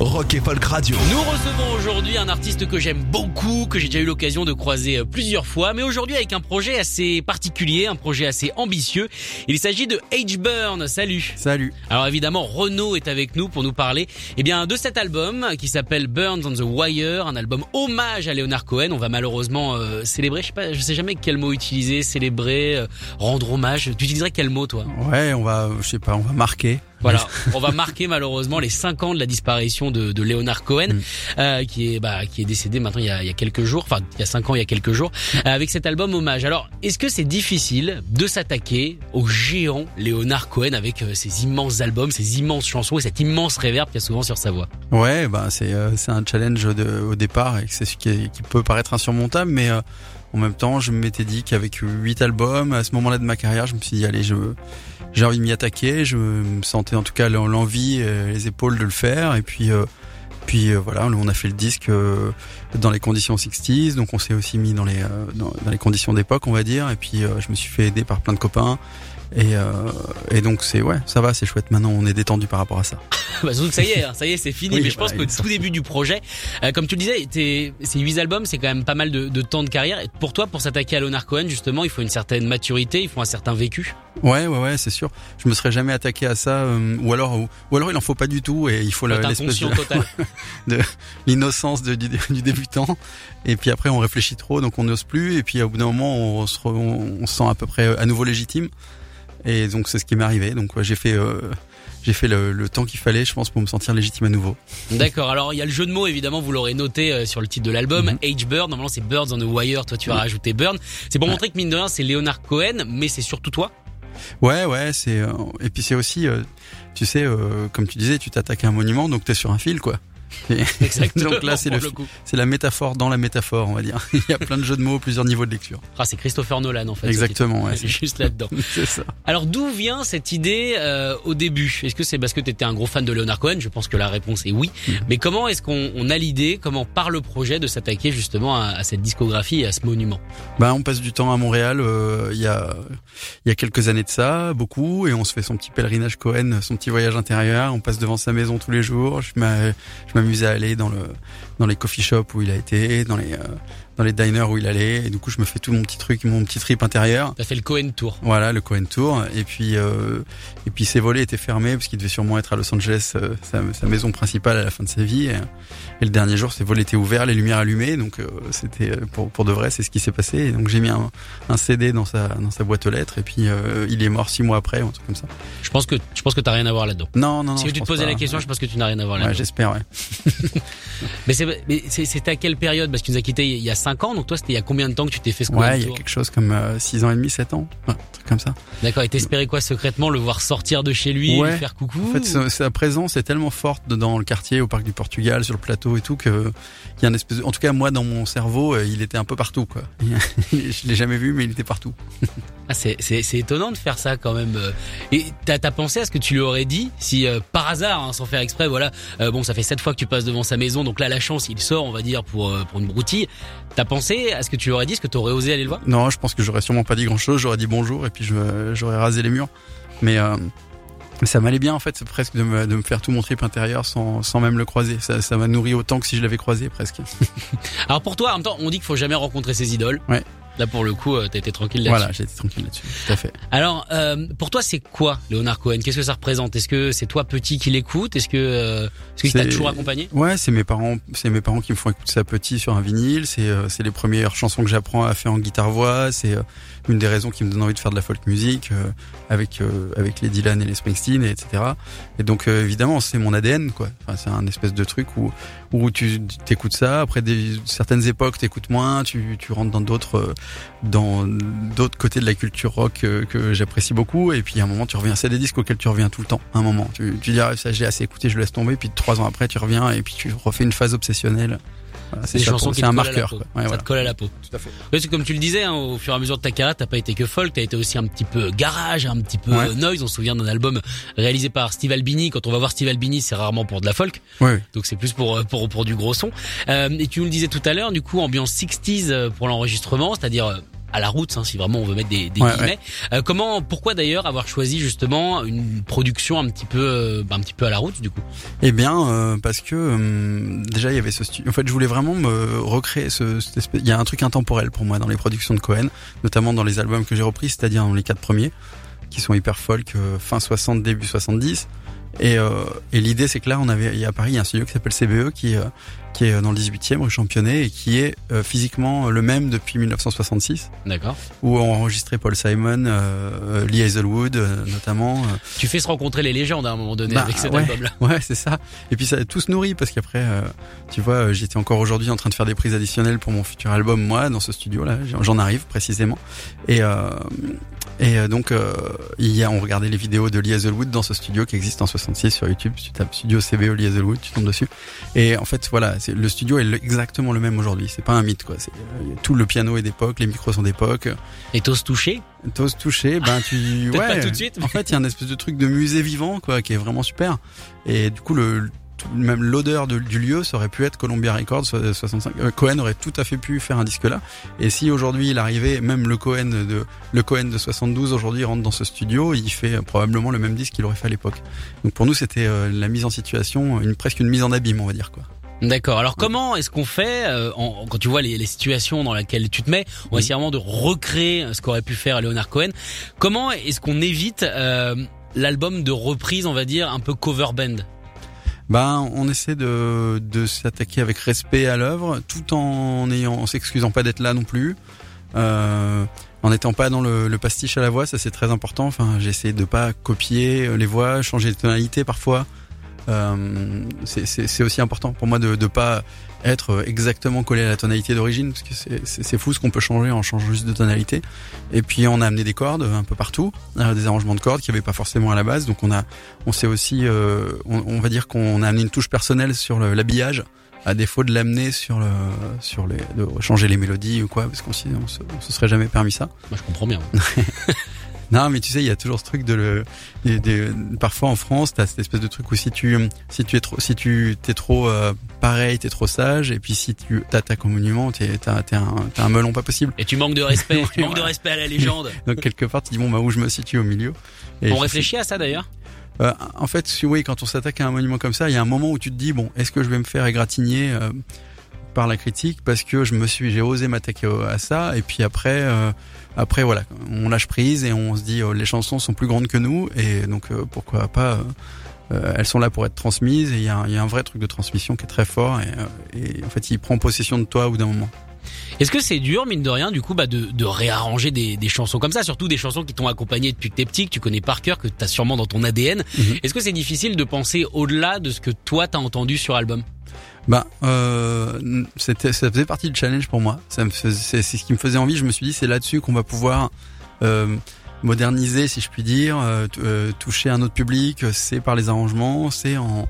Rock et Folk Radio. Nous recevons aujourd'hui un artiste que j'aime beaucoup, que j'ai déjà eu l'occasion de croiser euh, plusieurs fois, mais aujourd'hui avec un projet assez particulier, un projet assez ambitieux. Il s'agit de H-Burn. Salut. Salut. Alors évidemment, Renaud est avec nous pour nous parler eh bien, de cet album qui s'appelle Burns on the Wire, un album hommage à Leonard Cohen. On va malheureusement euh, célébrer, je sais pas, je sais jamais quel mot utiliser, célébrer, euh, rendre hommage. Tu utiliserais quel mot toi? Ouais, on va, je sais pas, on va marquer. Voilà, on va marquer malheureusement les 5 ans de la disparition de, de Leonard Cohen, Mm. euh, qui est bah, qui est décédé maintenant il y a, il y a quelques jours, enfin il y a 5 ans il y a quelques jours, euh, avec cet album hommage. Alors, est-ce que c'est difficile de s'attaquer au géant Leonard Cohen avec euh, ses immenses albums, ses immenses chansons et cette immense réverb qu'il y a souvent sur sa voix? Ouais, bah c'est euh, c'est un challenge de, au départ et c'est ce qui, qui peut paraître insurmontable, mais euh, en même temps, je m'étais dit qu'avec huit albums, à ce moment-là de ma carrière, je me suis dit allez, j'ai envie de m'y attaquer. Je me sentais en tout cas l'en- l'envie, les épaules de le faire, et puis euh, puis euh, voilà, on a fait le disque euh, dans les conditions 60s, donc on s'est aussi mis dans les euh, dans, dans les conditions d'époque, on va dire, et puis euh, je me suis fait aider par plein de copains. Et, euh, et donc c'est ouais, ça va, c'est chouette. Maintenant, on est détendu par rapport à ça. bah, surtout que ça y est, hein, ça y est, c'est fini. Oui, mais je pense voilà, il est tout début du projet, euh, comme tu le disais, t'es- ces huit albums, c'est quand même pas mal de, de temps de carrière. Et pour toi, pour s'attaquer à Leonard Cohen, justement, il faut une certaine maturité, il faut un certain vécu. Ouais, ouais, ouais, c'est sûr. Je me serais jamais attaqué à ça, euh, ou alors, ou, ou alors il en faut pas du tout et il faut l'espèce de de l'innocence du, du débutant. Et puis après, on réfléchit trop, donc on n'ose plus. Et puis au bout d'un moment, on se, re- on, on se sent à peu près à nouveau légitime. Et donc c'est ce qui m'est arrivé. Donc ouais, j'ai fait, euh, j'ai fait le, le temps qu'il fallait, je pense, pour me sentir légitime à nouveau. D'accord. Alors il y a le jeu de mots évidemment, vous l'aurez noté euh, sur le titre de l'album, Mhm. H-Bird. Normalement c'est Birds on the Wire. Toi tu as rajouté Burn. C'est pour Ouais. montrer que mine de rien c'est Leonard Cohen, mais c'est surtout toi. Ouais, ouais, c'est euh, et puis c'est aussi, euh, tu sais, euh, comme tu disais, tu t'attaques à un monument, donc t'es sur un fil, quoi. Exactement. donc là, c'est le, c'est la métaphore dans la métaphore, on va dire. Il y a plein de jeux de mots, plusieurs niveaux de lecture. Ah c'est Christopher Nolan en fait. Exactement, ouais, c'est Juste là-dedans. c'est ça. Alors d'où vient cette idée euh, au début? Est-ce que c'est parce que tu étais un gros fan de Leonard Cohen? Je pense que la réponse est oui. Mhm. Mais comment est-ce qu'on on a l'idée, comment part le projet de s'attaquer justement à, à cette discographie et à ce monument? Bah, on passe du temps à Montréal. euh, Il y a il y a quelques années de ça, beaucoup, et on se fait son petit pèlerinage Cohen, son petit voyage intérieur. On passe devant sa maison tous les jours. Je m'amusais à aller dans le dans les coffee shops où il a été, dans les euh, dans les diners où il allait. Et du coup, je me fais tout mon petit truc, mon petit trip intérieur. T'as fait le Cohen Tour. Voilà, le Cohen Tour. Et puis, euh, et puis ses volets étaient fermés parce qu'il devait sûrement être à Los Angeles, euh, sa, sa maison principale à la fin de sa vie. Et, et le dernier jour, ses volets étaient ouverts, les lumières allumées. Donc, euh, c'était euh, pour, pour de vrai, c'est ce qui s'est passé. Et donc, j'ai mis un, un CD dans sa, dans sa boîte aux lettres. Et puis, il est mort six mois après, ou un truc comme ça. Je pense que je pense que t'as rien à voir là-dedans. Non, non, non. Si je tu te posais pas. la question, je pense que tu n'as rien à voir Ouais, là-dedans. j'espère, ouais. mais c'est c'est à quelle période? Parce qu'il nous a quitté il y a 5 ans, donc toi c'était il y a combien de temps que tu t'es fait ce Ouais, il y a quelque chose comme euh, six ans et demi, sept ans. Ouais, un truc comme ça. D'accord. Et t'espérais quoi secrètement le voir sortir de chez lui, Ouais. lui faire coucou En fait, sa- sa présence est tellement forte dans le quartier, au parc du Portugal, sur le plateau et tout, que il y a une espèce. de- En tout cas, moi, dans mon cerveau, euh, il était un peu partout, quoi. Je l'ai jamais vu, mais il était partout. Ah, c'est, étonnant de faire ça quand même. euh. Et t'as, pensé à ce que tu lui aurais dit si euh, par hasard, hein, sans faire exprès, voilà, euh, bon, ça fait sept fois que tu passes devant sa maison, donc là la chance, il sort, on va dire pour pour une broutille. T'as pensé à ce que tu aurais dit, est-ce que t'aurais osé aller le voir? Non, je pense que j'aurais sûrement pas dit grand-chose. J'aurais dit bonjour et puis j'aurais rasé les murs. Mais euh, ça m'allait bien, en fait, c'est presque de me, de me faire tout mon trip intérieur sans, sans même le croiser. Ça, ça m'a nourri autant que si je l'avais croisé, presque. Alors pour toi, en même temps, on dit qu'il faut jamais rencontrer ses idoles. Ouais. Là pour le coup, euh, t'as été tranquille là-dessus. Voilà, j'étais tranquille là-dessus. Tout à fait. Alors, euh, pour toi, c'est quoi Léonard Cohen? Qu'est-ce que ça représente? Est-ce que c'est toi petit qui l'écoute? Est-ce que euh, est-ce qu'il t'a C'est- toujours accompagné? Ouais, c'est mes parents, c'est mes parents qui me font écouter ça petit sur un vinyle. C'est euh, c'est les premières chansons que j'apprends à faire en guitare voix. C'est euh, une des raisons qui me donne envie de faire de la folk music euh, avec euh, avec les Dylan et les Springsteen, et etc. Et donc euh, évidemment, c'est mon ADN quoi. Enfin, c'est un espèce de truc où où tu t'écoutes ça. Après des certaines époques, t'écoutes moins. Tu tu rentres dans d'autres dans d'autres côtés de la culture rock que, que j'apprécie beaucoup. Et puis à un moment, tu reviens. C'est des disques auxquels tu reviens tout le temps. Un moment, tu, tu dis ah, ça j'ai assez écouté, je laisse tomber. Puis trois ans après, tu reviens et puis tu refais une phase obsessionnelle. Voilà, c'est Des chansons qui un collent à la marqueur. peau. quoi. Ouais, ça voilà. te colle à la peau. Tout à fait. Oui, c'est comme tu le disais, hein, au fur et à mesure de ta carrière, t'as pas été que folk, t'as été aussi un petit peu garage, un petit peu Ouais. euh, noise. On se souvient d'un album réalisé par Steve Albini. Quand on va voir Steve Albini, c'est rarement pour de la folk, Ouais, donc c'est plus pour euh, pour pour du gros son. Euh, et tu nous le disais tout à l'heure, du coup, ambiance 60s euh, pour l'enregistrement, c'est-à-dire à la route, hein, si vraiment on veut mettre des, des Ouais, guillemets. Euh, comment, pourquoi d'ailleurs avoir choisi justement une production un petit peu, euh, bah, un petit peu à la route du coup? Eh bien, euh, parce que euh, déjà il y avait ce studio. En fait, je voulais vraiment me recréer ce. cette espèce- Il y a un truc intemporel pour moi dans les productions de Cohen, notamment dans les albums que j'ai repris, c'est-à-dire dans les quatre premiers, qui sont hyper folk, euh, fin 60, début 70. Et, euh, et l'idée, c'est que là, on avait, il y a à Paris, il y a un studio qui s'appelle CBE, qui, euh, qui est dans le 18e, rue Championnet, et qui est euh, physiquement le même depuis 1966, D'accord. où on enregistrait Paul Simon, euh, Lee Hazelwood, euh, notamment. euh, Tu fais se rencontrer les légendes à un moment donné Bah, avec cet ouais. album-là. Ouais, c'est ça. Et puis ça tout se nourrit parce qu'après, euh, tu vois, euh, j'étais encore aujourd'hui en train de faire des prises additionnelles pour mon futur album, moi, dans ce studio-là. J'en- J'en arrive précisément. Et euh, et euh, donc, euh, il y a, on regardait les vidéos de Lee Hazelwood dans ce studio qui existe en 66 sur YouTube. Tu tapes studio CBO Lee Hazelwood, tu tombes dessus. Et en fait, voilà, c'est le studio est le- exactement le même aujourd'hui. C'est pas un mythe, quoi. C'est euh, tout le piano est d'époque, les micros sont d'époque. Et t'oses toucher? T'oses toucher, ben tu ouais. pas tout de suite, En fait, il y a un espèce de truc de musée vivant quoi, qui est vraiment super. Et du coup, le même l'odeur de- du lieu, ça aurait pu être Columbia Records so- 65. Euh, Cohen aurait tout à fait pu faire un disque là. Et si aujourd'hui il arrivait, même le Cohen de le Cohen de 72 aujourd'hui rentre dans ce studio, il fait euh, probablement le même disque qu'il aurait fait à l'époque. Donc pour nous, c'était euh, la mise en situation, une presque une mise en abîme, on va dire quoi. D'accord. Alors comment est-ce qu'on fait euh, en- quand tu vois les, les situations dans lesquelles tu te mets On va essayer vraiment de recréer ce qu'aurait pu faire Leonard Cohen. Comment est-ce qu'on évite euh, l'album de reprise, on va dire, un peu cover band? Ben, on essaie de, s'attaquer avec respect à l'œuvre, tout en ayant, en s'excusant pas d'être là non plus, euh, en n'étant pas dans le, le pastiche à la voix, ça c'est très important. Enfin, j'essaie de pas copier les voix, changer de tonalité parfois. Euh, c'est- aussi important pour moi de de pas être exactement collé à la tonalité d'origine parce que c'est- fou ce qu'on peut changer en changeant juste de tonalité. Et puis on a amené des cordes un peu partout, euh, des arrangements de cordes qu'il n'y avait pas forcément à la base. Donc on a on sait aussi, euh, on, on va dire qu'on a amené une touche personnelle sur l'habillage, à défaut de l'amener sur le, sur les, de changer les mélodies ou quoi, parce qu'on on se, on se serait jamais permis ça. Moi, je comprends bien. Non, mais tu sais, il y a toujours ce truc de le, des- des- parfois en France, t'as cette espèce de truc où si tu, si tu es trop, si tu t'es trop euh, pareil, t'es trop sage, et puis si tu t'attaques au monument, t'es, t'as, t'es un, t'es un melon pas possible. Et tu manques de respect. tu manques de respect à la légende. Donc quelque part, tu dis bon bah où je me situe au milieu? Et on réfléchit à ça d'ailleurs? Euh, en fait, si- oui, quand on s'attaque à un monument comme ça, il y a un moment où tu te dis bon, est-ce que je vais me faire égratigner euh, par la critique parce que je me suis, j'ai osé m'attaquer à ça, et puis après, euh, après voilà, on lâche prise et on se dit oh, les chansons sont plus grandes que nous, et donc euh, pourquoi pas. euh, euh, elles sont là pour être transmises et il y, a un- il y a un vrai truc de transmission qui est très fort et, euh, et en fait il prend possession de toi au bout d'un moment. Est-ce que c'est dur, mine de rien, du coup, bah, de, de réarranger des, des chansons comme ça, surtout des chansons qui t'ont accompagné depuis que t'es petit, que tu connais par cœur, que t'as sûrement dans ton ADN. Mhm. Est-ce que c'est difficile de penser au-delà de ce que toi t'as entendu sur album Bah, euh, c'était, ça faisait partie du challenge pour moi. Ça me faisait, c'est, ce qui me faisait envie. Je me suis dit, c'est là-dessus qu'on va pouvoir euh, moderniser, si je puis dire, euh, euh, toucher un autre public. C'est par les arrangements, c'est en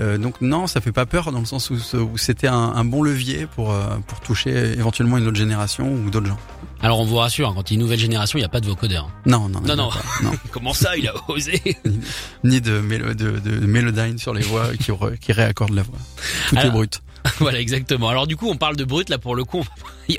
euh, donc non, ça fait pas peur dans le sens où, où c'était un, un bon levier pour euh, pour toucher éventuellement une autre génération ou d'autres gens. Alors on vous rassure, hein, quand il y a une nouvelle génération, il n'y a pas de vocodeur. Non, non, Non, non. non. Comment ça, il a osé ni de, mélo, de, de mélodyne sur les voix qui, re- qui réaccordent la voix. Tout Alors- est brut. Voilà, exactement. Alors du coup, on parle de brut, là pour le coup,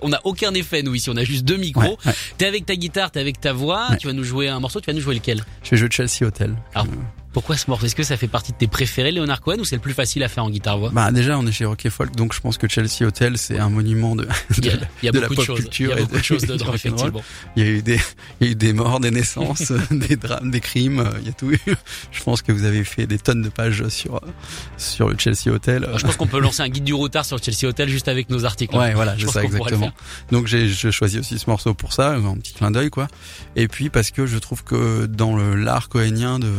on n'a aucun effet, nous ici, on a juste deux micros. Ouais, ouais. T'es avec ta guitare, t'es avec ta voix, Ouais. tu vas nous jouer un morceau, tu vas nous jouer lequel? Je vais jouer Chelsea Hotel. Alors, Pourquoi ce morceau Est-ce que ça fait partie de tes préférés, Leonard Cohen, ou c'est le plus facile à faire en guitare-voix Bah déjà on est chez Rock et Folk donc je pense que Chelsea Hotel c'est un monument de, Il y a, de- il y a de la de pop choses. culture Il y a et beaucoup de choses du dedans, effectivement. il y a eu des il y a eu des morts des naissances des drames des crimes euh, il y a tout eu je pense que vous avez fait des tonnes de pages sur sur le Chelsea Hotel Alors, je pense qu'on peut lancer un guide du routard sur Chelsea Hotel juste avec nos articles. Ouais, voilà, Je ça le exactement. Donc j'ai je choisis aussi ce morceau pour ça, un petit clin d'œil quoi. Et puis parce que je trouve que dans le l'art cohénien de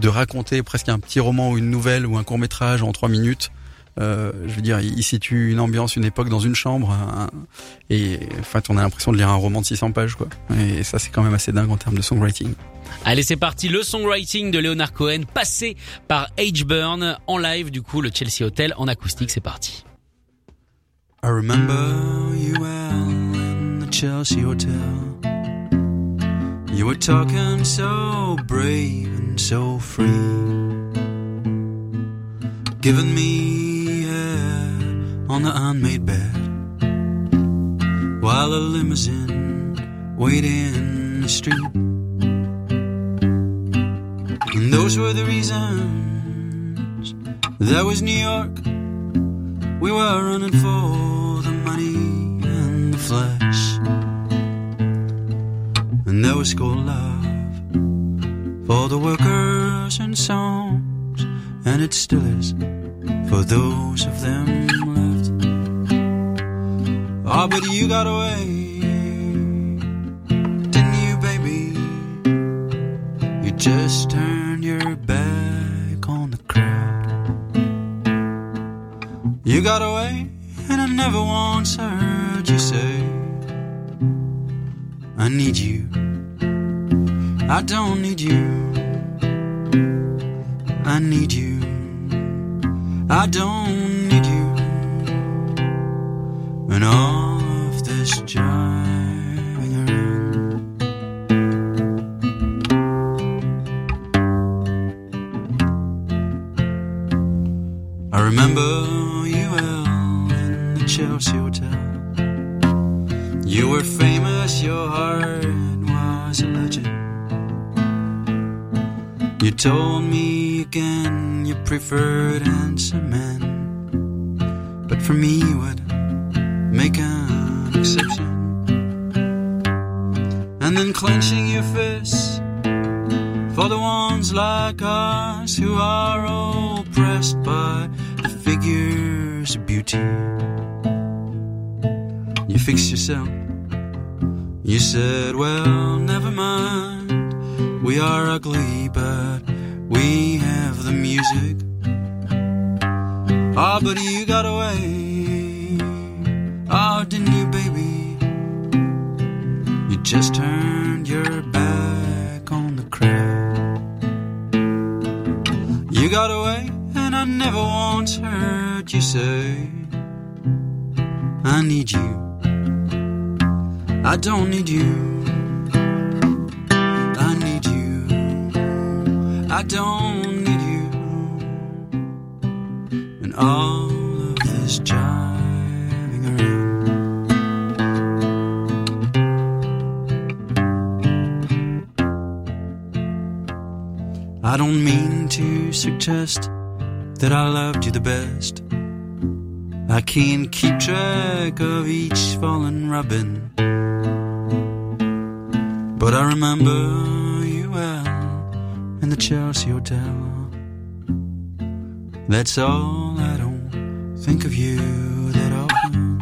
de raconter presque un petit roman ou une nouvelle ou un court métrage en trois minutes, Euh, je veux dire, il situe une ambiance, une époque dans une chambre, et en fait, on a l'impression de lire un roman de 600 pages, quoi. Et ça, c'est quand même assez dingue en termes de songwriting. Allez, c'est parti, le songwriting de Leonard Cohen, passé par H-Burn en live, du coup, le Chelsea Hotel en acoustique, c'est parti. I remember you well in the Chelsea Hotel. You were talking so brave and so free. Giving me head on the unmade bed. While a limousine waited in the street. And those were the reasons. That was New York. We were running for the money and the flesh. And there was school love for the workers and songs. And it still is for those of them left. Oh, but you got away. Didn't you, baby? You just turned your back on the crowd. You got away, and I never once heard you say, I need you. I don't need you. I need you. I don't need you. And all of this driving preferred handsome men. But for me, would make an exception. And then clenching your fists for the ones like us who are oppressed by the figures of beauty. You fixed yourself. You said, well, never mind. We are ugly, but we have the music. Ah, but you got away. Oh, didn't you, baby? You just turned your back on the crowd. You got away, and I never once heard you say, I need you. I don't need you. I need you. I don't all of this driving around. I don't mean to suggest that I loved you the best. I can't keep track of each fallen robin. But I remember you well in the Chelsea Hotel. That's all I don't think of you that often.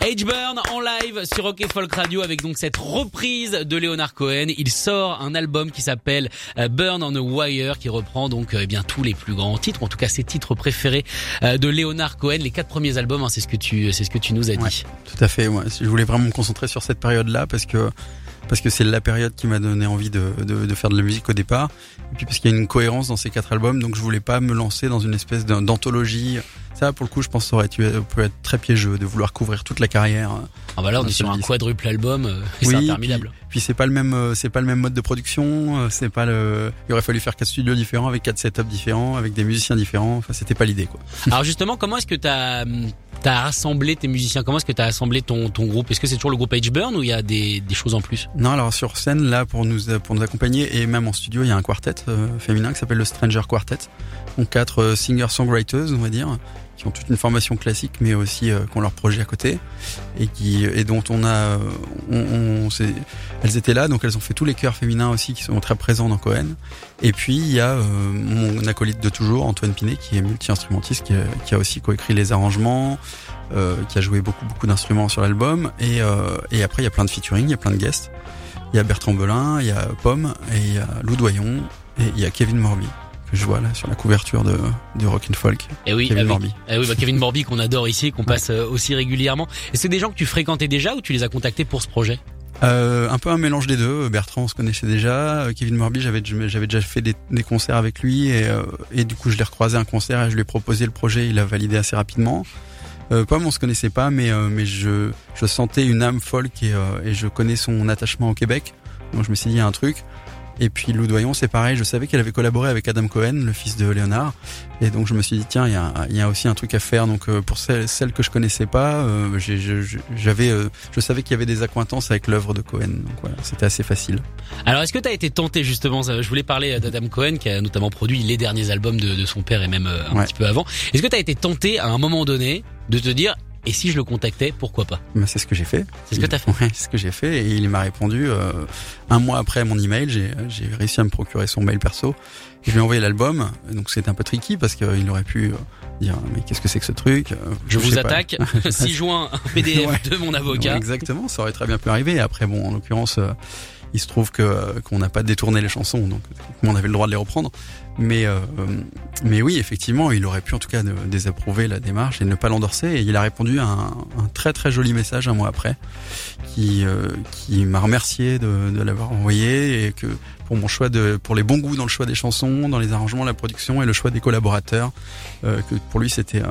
H-Burn en live sur Rock et Folk Radio avec donc cette reprise de Leonard Cohen. Il sort un album qui s'appelle euh, Burn on a Wire qui reprend donc euh, eh bien tous les plus grands titres, en tout cas ses titres préférés euh, de Leonard Cohen. Les quatre premiers albums, hein, c'est ce que tu c'est ce que tu nous as dit. Ouais, tout à fait. Ouais. Je voulais vraiment me concentrer sur cette période-là parce que parce que c'est la période qui m'a donné envie de, de, faire de la musique au départ, et puis parce qu'il y a une cohérence dans ces quatre albums, donc je voulais pas me lancer dans une espèce d'anthologie. Ça, pour le coup, je pense que ça aurait peut être très piégeux de vouloir couvrir toute la carrière. Ah bah là, on est sur un quadruple album, euh, oui, c'est interminable. Puis, puis c'est pas le même, c'est pas le même mode de production, c'est pas le. Il aurait fallu faire quatre studios différents avec quatre setups différents, avec des musiciens différents. Enfin, c'était pas l'idée, quoi. Alors justement, comment est-ce que t'as t'as rassemblé tes musiciens? Comment est-ce que t'as assemblé ton ton groupe? Est-ce que c'est toujours le groupe H-Burn ou il y a des des choses en plus? Non, alors sur scène là pour nous pour nous accompagner et même en studio, il y a un quartet euh, féminin qui s'appelle le Stranger Quartet. Donc quatre euh, singer-songwriters, on va dire, qui ont toute une formation classique, mais aussi euh, qui ont leur projet à côté et qui et dont on a, on, on elles étaient là, donc elles ont fait tous les chœurs féminins aussi qui sont très présents dans Cohen. Et puis il y a euh, mon acolyte de toujours, Antoine Pinet, qui est multi-instrumentiste, qui, qui, a aussi coécrit les arrangements, euh, qui a joué beaucoup beaucoup d'instruments sur l'album. Et, et après il y a plein de featuring, il y a plein de guests. Il y a Bertrand Belin, il y a Pomme, et il y a Lou Doyon, et il y a Kevin Morby que je vois là sur la couverture de, de Rock and Folk. Et oui, Kevin avec- Morby. eh oui, bah, Kevin Morby qu'on adore ici, qu'on passe euh, aussi régulièrement. Et c'est des gens que tu fréquentais déjà ou tu les as contactés pour ce projet? Euh, un peu un mélange des deux. Bertrand, on se connaissait déjà. Euh, Kevin Morby, j'avais j'avais déjà fait des, des concerts avec lui et, euh, et du coup je l'ai recroisé à un concert et je lui ai proposé le projet. Il a validé assez rapidement. Euh, Pomme, on se connaissait pas, mais euh, mais je je sentais une âme folk et, et je connais son attachement au Québec. Donc je me suis dit il y a un truc. Et puis Lou Doyon, c'est pareil. Je savais qu'elle avait collaboré avec Adam Cohen, le fils de Léonard. Et donc je me suis dit tiens, il y a, y a aussi un truc à faire. Donc euh, pour celles, celles que je connaissais pas, euh, j'avais, euh, je savais qu'il y avait des accointances avec l'œuvre de Cohen. Donc voilà, c'était assez facile. Alors est-ce que tu as été tenté justement Je voulais parler d'Adam Cohen qui a notamment produit les derniers albums de, de son père et même euh, un Ouais. petit peu avant. Est-ce que tu as été tenté à un moment donné de te dire et si je le contactais, pourquoi pas? Ben, c'est ce que j'ai fait. C'est ce que t'as fait. Ouais, c'est ce que j'ai fait et il m'a répondu euh, un mois après mon email. J'ai réussi à me procurer son mail perso. Et je lui ai envoyé l'album. Donc c'était un peu tricky parce qu'il aurait pu euh, dire mais qu'est-ce que c'est que ce truc? Euh, Je vous attaque, 6 juin, un PDF Ouais. de mon Ouais, avocat. exactement, ça aurait très bien pu arriver. Après, bon, en l'occurrence, euh, il se trouve que euh, qu'on n'a pas détourné les chansons, donc on avait le droit de les reprendre. Mais euh, mais oui, effectivement, il aurait pu en tout cas désapprouver la démarche et ne pas l'endorser. Et il a répondu à un, très très joli message un mois après, qui euh, qui m'a remercié de, l'avoir envoyé et que pour mon choix de pour les bons goûts dans le choix des chansons, dans les arrangements, la production et le choix des collaborateurs, euh, que pour lui c'était,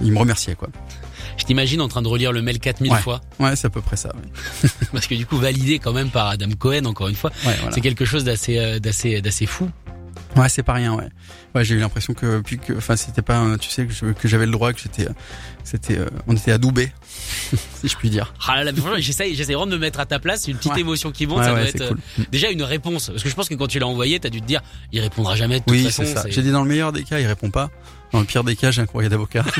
il me remerciait quoi. Je t'imagine en train de relire le mail 4000 Ouais. fois. Ouais, c'est à peu près ça. ouais. Parce que du coup, validé quand même par Adam Cohen, encore une fois. Ouais, voilà. C'est quelque chose d'assez, euh, d'assez, d'assez fou. Ouais, c'est pas rien, ouais. Ouais, j'ai eu l'impression que, puis que, enfin, c'était pas, tu sais, que je- que j'avais le droit, que j'étais, c'était, euh, on était adoubés, si je puis dire. Ah là là, mais franchement, j'essaye, j'essaye vraiment de me mettre à ta place. Une petite Ouais. émotion qui monte, ouais, ça ouais, doit être cool. euh, déjà une réponse. Parce que je pense que quand tu l'as envoyé, t'as dû te dire, il répondra jamais de toute Oui, façon. c'est ça. J'ai dit dans le meilleur des cas, il répond pas. Dans le pire des cas, j'ai un courrier d'avocat.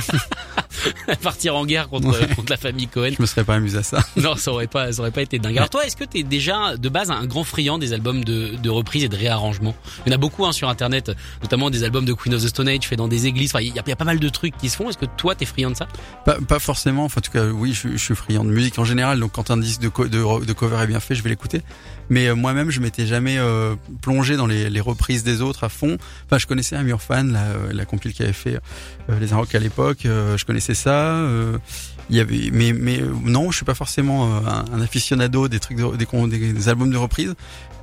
partir en guerre contre, Ouais. contre la famille Cohen. je me serais pas amusé à ça. Non, ça aurait pas, ça aurait pas été dingue. Alors toi, est-ce que t'es déjà de base un grand friand des albums de, de reprise et de réarrangement Il y en a beaucoup hein, sur internet, notamment des albums de Queen of the Stone Age faits dans des églises. Enfin, il y, a- il y a pas mal de trucs qui se font. Est-ce que toi, t'es friand de ça? Pas, pas forcément. Enfin, en tout cas, oui, je, suis friand de musique en général. Donc, quand un disque de, cover est bien fait, je vais l'écouter. Mais euh, moi-même, je m'étais jamais euh, plongé dans les, reprises des autres à fond. Enfin, je connaissais Amur Fan, la, la compile qui avait fait euh, les Inrocks à l'époque. je connaissais ça. Il y avait, mais, mais non, je suis pas forcément euh, un, un aficionado des trucs, de- des, des, albums de reprise.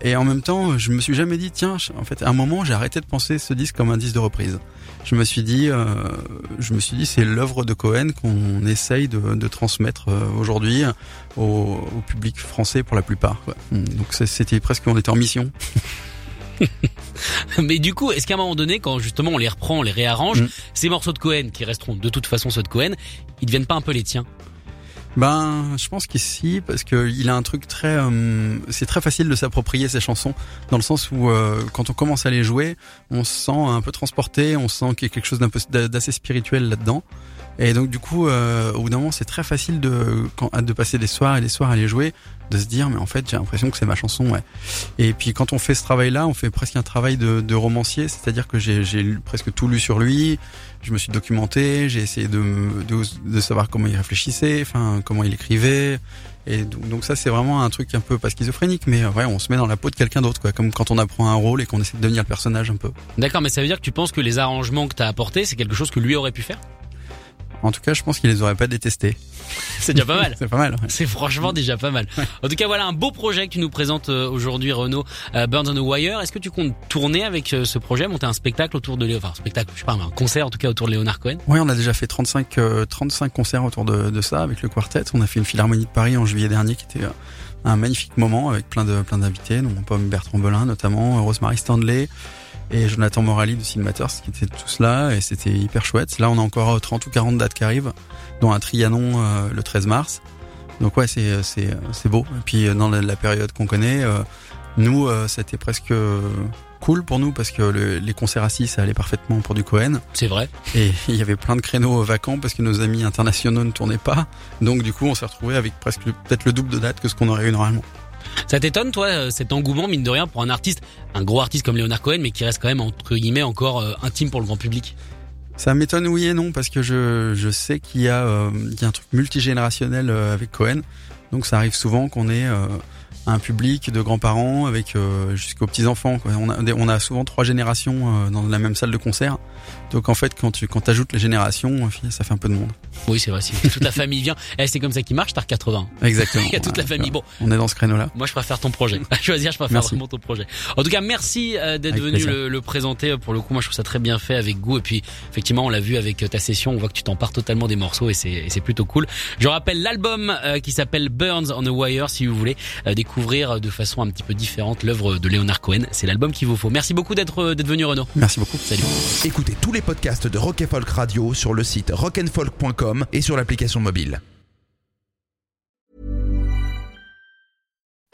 Et en même temps, je me suis jamais dit, tiens, en fait, à un moment, j'ai arrêté de penser ce disque comme un disque de reprise. Je me suis dit, euh, je me suis dit, c'est l'œuvre de Cohen qu'on essaye de, de transmettre euh, aujourd'hui au, au public français pour la plupart. quoi. Donc c'était presque, on était en mission. Mais du coup, est-ce qu'à un moment donné, quand justement on les reprend, on les réarrange, Mm. ces morceaux de Cohen qui resteront de toute façon ceux de Cohen, ils deviennent pas un peu les tiens? Ben, je pense qu'ici, parce que il a un truc très, euh, c'est très facile de s'approprier ces chansons, dans le sens où euh, quand on commence à les jouer, on se sent un peu transporté, on sent qu'il y a quelque chose d'assez spirituel là-dedans. Et donc du coup, euh, au bout d'un moment, c'est très facile de, quand, de passer des soirs et des soirs à les jouer, de se dire mais en fait j'ai l'impression que c'est ma chanson. Ouais. Et puis quand on fait ce travail-là, on fait presque un travail de, de romancier, c'est-à-dire que j'ai presque tout lu sur lui, je me suis documenté, j'ai essayé de, de, de savoir comment il réfléchissait, enfin comment il écrivait. Et donc, donc ça c'est vraiment un truc un peu pas schizophrénique, mais euh, ouais, on se met dans la peau de quelqu'un d'autre, quoi, comme quand on apprend un rôle et qu'on essaie de devenir le personnage un peu. D'accord, mais ça veut dire que tu penses que les arrangements que t'as apportés, c'est quelque chose que lui aurait pu faire? En tout cas, je pense qu'il les aurait pas détestés. C'est déjà pas mal. C'est pas mal. ouais. C'est franchement déjà pas mal. En tout cas, voilà un beau projet que tu nous présentes euh, aujourd'hui, Renaud. Euh, Burns on the Wire. Est-ce que tu comptes tourner avec euh, ce projet, monter un spectacle autour de Léo, enfin un spectacle, je sais pas, un concert en tout cas autour de Léonard Cohen? Oui, on a déjà fait 35, euh, 35 concerts autour de, de ça avec le quartet. On a fait une philharmonie de Paris en juillet dernier qui était euh, un magnifique moment avec plein de plein d'invités, dont Pomme Bertrand Belin notamment, Rosemary Stanley et Jonathan Morali de Cinemateurs qui étaient tous là et c'était hyper chouette. Là, on a encore euh, 30 ou 40 dates qui arrivent, dont un Trianon euh, le 13 mars. Donc ouais, c'est c'est c'est beau. Et puis euh, dans la, la période qu'on connaît, euh, nous, euh, c'était presque euh, cool pour nous parce que le- les concerts assis, ça allait parfaitement pour du Cohen. C'est vrai. Et il y avait plein de créneaux vacants parce que nos amis internationaux ne tournaient pas. Donc du coup, on s'est retrouvé avec presque peut-être le double de dates que ce qu'on aurait eu normalement. Ça t'étonne, toi, euh, cet engouement, mine de rien, pour un artiste, un gros artiste comme Léonard Cohen, mais qui reste quand même, entre guillemets, encore euh, intime pour le grand public? Ça m'étonne oui et non parce que je, je sais qu'il y, a, euh, y a un truc multigénérationnel euh, avec Cohen. Donc ça arrive souvent qu'on ait un public de grands-parents avec euh, jusqu'aux petits-enfants. On a, on a souvent trois générations euh, dans la même salle de concert. Donc en fait, quand tu quand ajoutes les générations, ça fait un peu de monde. Oui, c'est vrai. Toute la famille vient, eh, c'est comme ça qui marche. T'as 80. Exactement. Il y a toute la famille. Bon, on est dans ce créneau-là. Moi, je préfère ton projet. À choisir, je préfère vraiment ton projet. En tout cas, merci euh, d'être venu le, le, présenter. Pour le coup, moi, je trouve ça très bien fait avec goût. Et puis, effectivement, on l'a vu avec ta session. On voit que tu t'en pars totalement des morceaux et c'est plutôt cool. Je rappelle l'album qui s'appelle Burns on the Wire. Si vous voulez découvrir de façon un petit peu différente l'œuvre de Leonard Cohen. C'est l'album qu'il vous faut. Merci beaucoup d'être euh, d'être venu Renaud. Merci beaucoup. Salut. Écoutez tous les podcasts de Rock Folk Radio sur le site rockandfolk.com et sur l'application mobile.